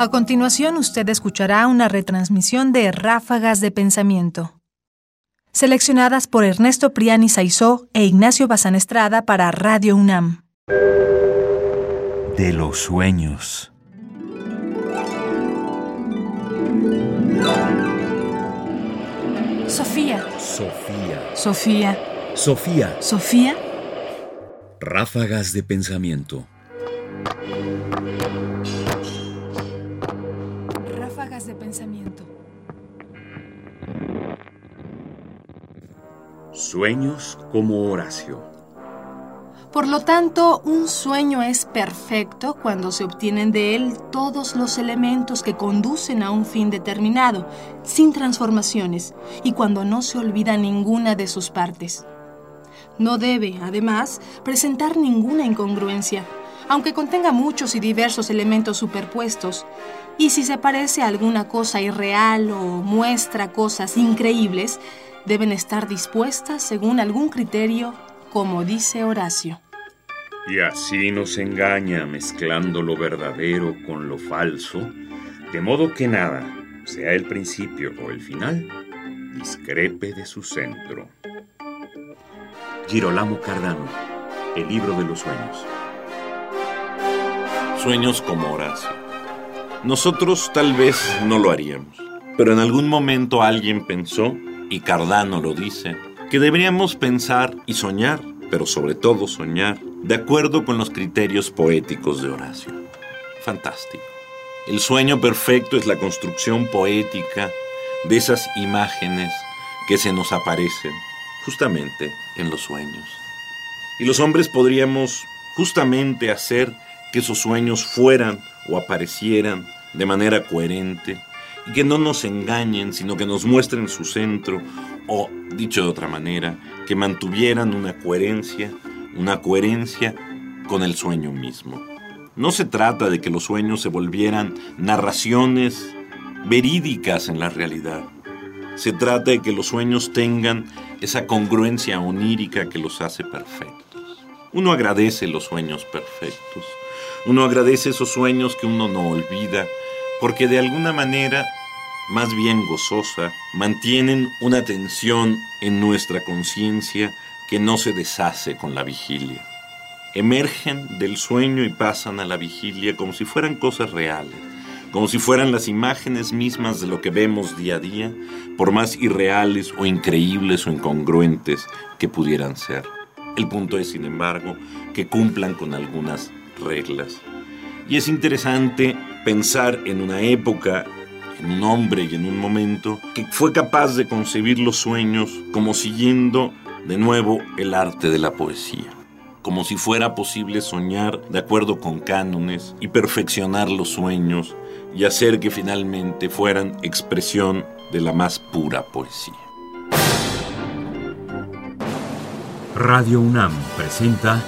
A continuación, usted escuchará una retransmisión de Ráfagas de Pensamiento, seleccionadas por Ernesto Priani Saizó e Ignacio Bazán Estrada para Radio UNAM. De los sueños. Sofía. Sofía. Sofía. Sofía. Sofía. Ráfagas de pensamiento. Ráfagas de pensamiento. Sueños como Horacio. Por lo tanto, un sueño es perfecto cuando se obtienen de él todos los elementos que conducen a un fin determinado, sin transformaciones, y cuando no se olvida ninguna de sus partes. No debe, además, presentar ninguna incongruencia, aunque contenga muchos y diversos elementos superpuestos, y si se parece a alguna cosa irreal o muestra cosas increíbles, deben estar dispuestas según algún criterio como dice Horacio. Y así nos engaña mezclando lo verdadero con lo falso, de modo que nada, sea el principio o el final, discrepe de su centro. Girolamo Cardano, el libro de los sueños. Sueños como Horacio. Nosotros tal vez no lo haríamos, pero en algún momento alguien pensó, y Cardano lo dice, que deberíamos pensar y soñar, pero sobre todo soñar, de acuerdo con los criterios poéticos de Horacio. Fantástico. El sueño perfecto es la construcción poética de esas imágenes que se nos aparecen justamente en los sueños. Y los hombres podríamos justamente hacer que esos sueños fueran o aparecieran de manera coherente y que no nos engañen, sino que nos muestren su centro o, dicho de otra manera, que mantuvieran una coherencia, una coherencia con el sueño mismo. No se trata de que los sueños se volvieran narraciones verídicas en la realidad. Se trata de que los sueños tengan esa congruencia onírica que los hace perfectos. Uno agradece los sueños perfectos. Uno agradece esos sueños que uno no olvida, porque de alguna manera más bien gozosa, mantienen una tensión en nuestra conciencia que no se deshace con la vigilia. Emergen del sueño y pasan a la vigilia como si fueran cosas reales, como si fueran las imágenes mismas de lo que vemos día a día, por más irreales o increíbles o incongruentes que pudieran ser. El punto es, sin embargo, que cumplan con algunas reglas. Y es interesante pensar en una época en un hombre y en un momento que fue capaz de concebir los sueños como siguiendo de nuevo el arte de la poesía, como si fuera posible soñar de acuerdo con cánones y perfeccionar los sueños y hacer que finalmente fueran expresión de la más pura poesía. Radio UNAM presenta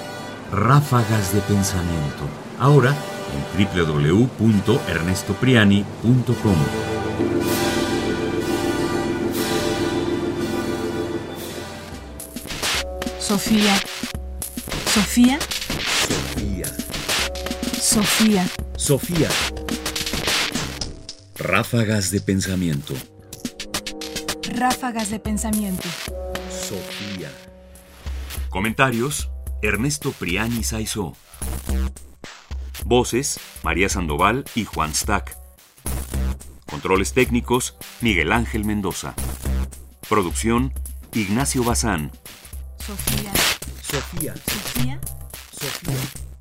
Ráfagas de Pensamiento. Ahora en www.ernestopriani.com. Sofía. Sofía. Sofía. Sofía. Sofía. Ráfagas de pensamiento. Ráfagas de pensamiento. Sofía. Comentarios: Ernesto Priani Saizó. Voces: María Sandoval y Juan Stack. Controles técnicos: Miguel Ángel Mendoza. Producción: Ignacio Bazán. Sofía. Sofía. Sofía. Sofía.